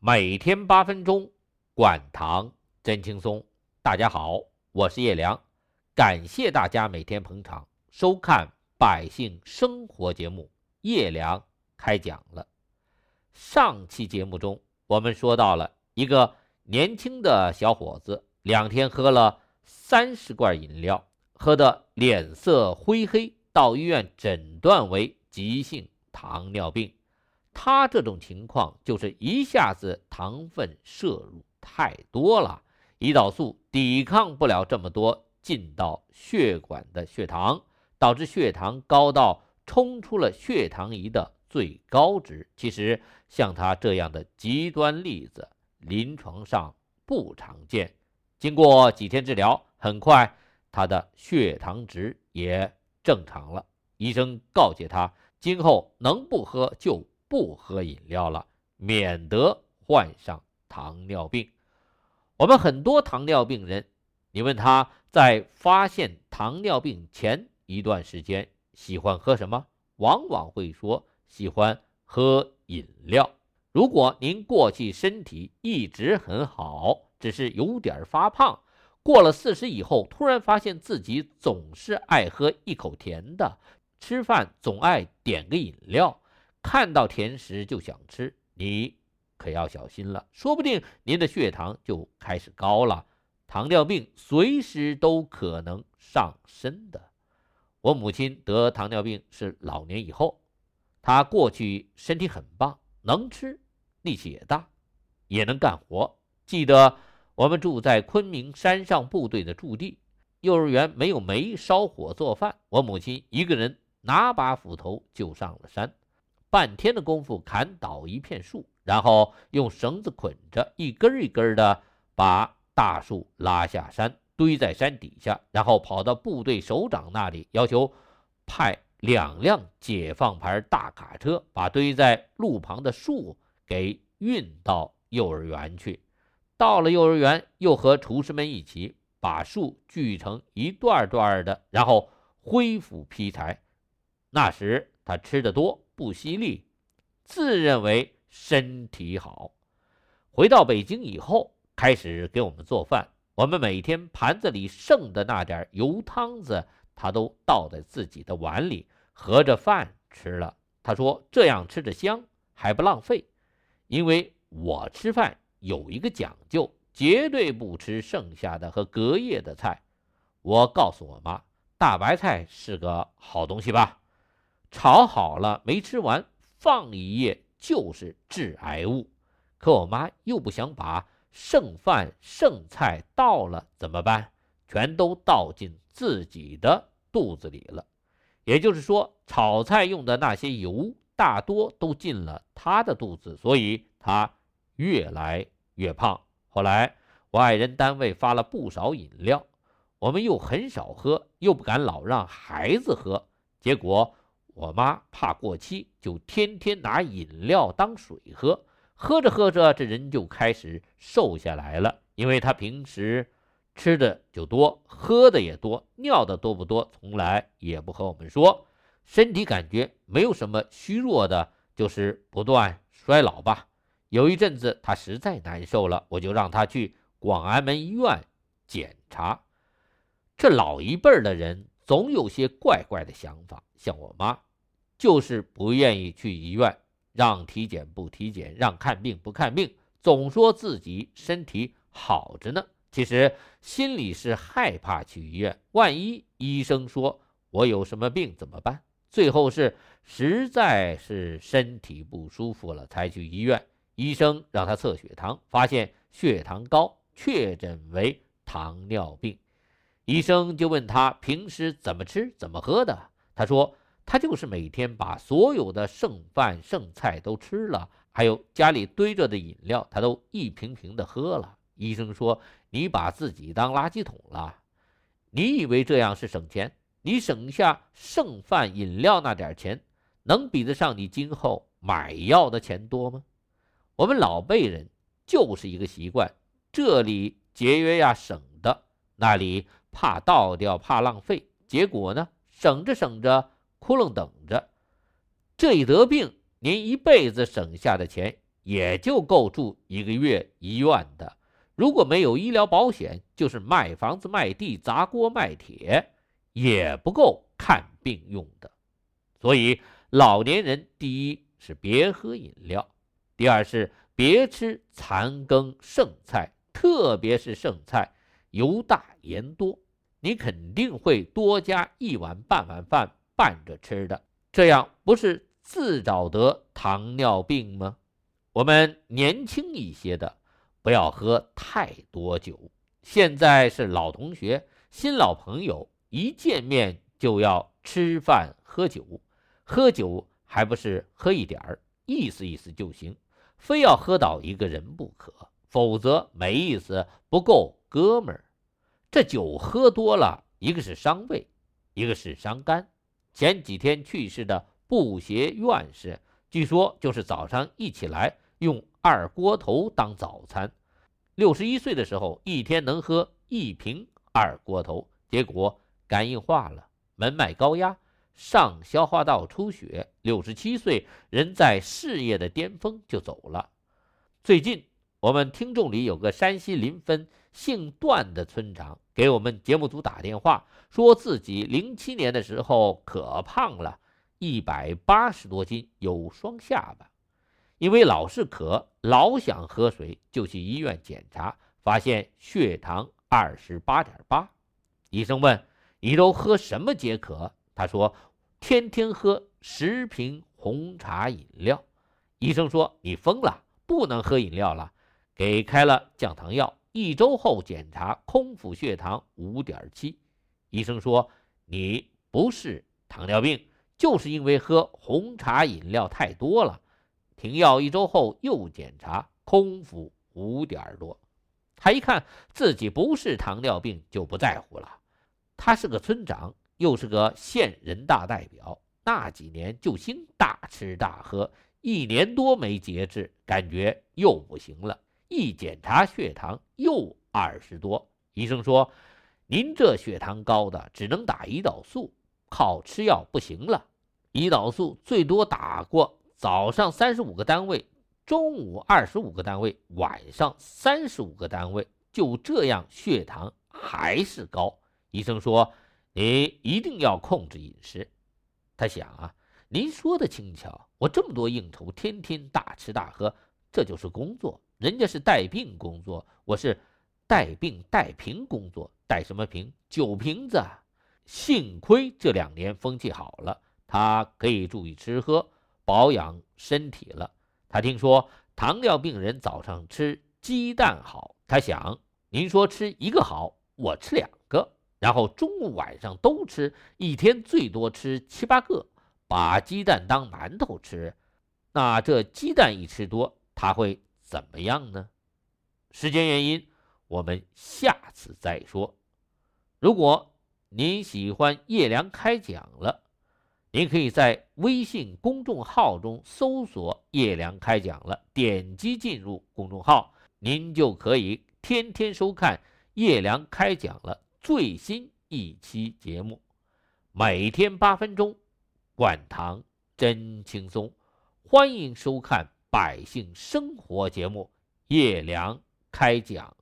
每天八分钟，管糖真轻松。大家好，我是叶良，感谢大家每天捧场收看百姓生活节目。叶良开讲了。上期节目中，我们说到了一个年轻的小伙子，两天喝了三十罐饮料，喝得脸色灰黑，到医院诊断为急性糖尿病。他这种情况就是一下子糖分摄入太多了，胰岛素抵抗不了这么多进到血管的血糖，导致血糖高到冲出了血糖仪的。最高值，其实像他这样的极端例子，临床上不常见。经过几天治疗，很快他的血糖值也正常了。医生告诫他，今后能不喝就不喝饮料了，免得患上糖尿病。我们很多糖尿病人，你问他在发现糖尿病前一段时间喜欢喝什么，往往会说。喜欢喝饮料。如果您过去身体一直很好，只是有点发胖，过了四十以后，突然发现自己总是爱喝一口甜的，吃饭总爱点个饮料，看到甜食就想吃，你可要小心了，说不定您的血糖就开始高了，糖尿病随时都可能上身的。我母亲得糖尿病是老年以后。她过去身体很棒，能吃，力气也大，也能干活。记得我们住在昆明山上部队的驻地，幼儿园没有煤烧火做饭，我母亲一个人拿把斧头就上了山，半天的功夫砍倒一片树，然后用绳子捆着，一根一根的把大树拉下山，堆在山底下，然后跑到部队首长那里，要求派。两辆解放牌大卡车把堆在路旁的树给运到幼儿园去。到了幼儿园，又和厨师们一起把树锯成一段段的，然后恢复劈柴。那时他吃的多，不惜力，自认为身体好。回到北京以后，开始给我们做饭。我们每天盘子里剩的那点油汤子。他都倒在自己的碗里，合着饭吃了。他说：“这样吃着香，还不浪费。”因为我吃饭有一个讲究，绝对不吃剩下的和隔夜的菜。我告诉我妈，大白菜是个好东西吧？炒好了没吃完，放一夜就是致癌物。可我妈又不想把剩饭剩菜倒了，怎么办？全都倒进自己的肚子里了，也就是说，炒菜用的那些油大多都进了她的肚子，所以她越来越胖。后来我爱人单位发了不少饮料，我们又很少喝，又不敢老让孩子喝，结果我妈怕过期，就天天拿饮料当水喝，喝着喝着，这人就开始瘦下来了，因为他平时。吃的就多，喝的也多，尿的多不多，从来也不和我们说。身体感觉没有什么虚弱的，就是不断衰老吧。有一阵子他实在难受了，我就让他去广安门医院检查。这老一辈的人总有些怪怪的想法，像我妈，就是不愿意去医院，让体检不体检，让看病不看病，总说自己身体好着呢。其实心里是害怕去医院，万一医生说我有什么病怎么办？最后是实在是身体不舒服了才去医院。医生让他测血糖，发现血糖高，确诊为糖尿病。医生就问他平时怎么吃怎么喝的，他说他就是每天把所有的剩饭剩菜都吃了，还有家里堆着的饮料，他都一瓶瓶的喝了。医生说：“你把自己当垃圾桶了，你以为这样是省钱？你省下剩饭饮料那点钱，能比得上你今后买药的钱多吗？”我们老辈人就是一个习惯，这里节约呀省的，那里怕倒掉怕浪费，结果呢，省着省着，窟窿等着，这一得病，您一辈子省下的钱也就够住一个月医院的。如果没有医疗保险，就是卖房子、卖地、砸锅卖铁，也不够看病用的。所以，老年人第一是别喝饮料，第二是别吃残羹剩菜，特别是剩菜，油大盐多，你肯定会多加一碗半碗饭拌着吃的，这样不是自找得糖尿病吗？我们年轻一些的。不要喝太多酒。现在是老同学、新老朋友，一见面就要吃饭喝酒，喝酒还不是喝一点儿，意思意思就行，非要喝倒一个人不可，否则没意思，不够哥们儿。这酒喝多了，一个是伤胃，一个是伤肝。前几天去世的布鞋院士，据说就是早上一起来用二锅头当早餐。六十一岁的时候，一天能喝一瓶二锅头，结果肝硬化了，门脉高压，上消化道出血。六十七岁，人在事业的巅峰就走了。最近，我们听众里有个山西临汾姓段的村长给我们节目组打电话，说自己零七年的时候可胖了，一百八十多斤，有双下巴。因为老是渴，老想喝水，就去医院检查，发现血糖二十八点八。医生问：“你都喝什么解渴？”他说：“天天喝十瓶红茶饮料。”医生说：“你疯了，不能喝饮料了。”给开了降糖药。一周后检查，空腹血糖五点七。医生说：“你不是糖尿病，就是因为喝红茶饮料太多了。”停药一周后又检查，空腹五点多。他一看自己不是糖尿病，就不在乎了。他是个村长，又是个县人大代表，那几年就兴大吃大喝，一年多没节制，感觉又不行了。一检查血糖又二十多，医生说：“您这血糖高的，只能打胰岛素，靠吃药不行了。胰岛素最多打过。”早上三十五个单位，中午二十五个单位，晚上三十五个单位，就这样血糖还是高。医生说：“你一定要控制饮食。”他想啊，您说的轻巧，我这么多应酬，天天大吃大喝，这就是工作。人家是带病工作，我是带病带瓶工作，带什么瓶？酒瓶子。幸亏这两年风气好了，他可以注意吃喝。保养身体了。他听说糖尿病人早上吃鸡蛋好，他想：您说吃一个好，我吃两个，然后中午晚上都吃，一天最多吃七八个，把鸡蛋当馒头吃。那这鸡蛋一吃多，他会怎么样呢？时间原因，我们下次再说。如果您喜欢叶良开讲了。您可以在微信公众号中搜索“叶良开讲了”，点击进入公众号，您就可以天天收看叶良开讲了最新一期节目，每天八分钟，管糖真轻松。欢迎收看百姓生活节目《叶良开讲》。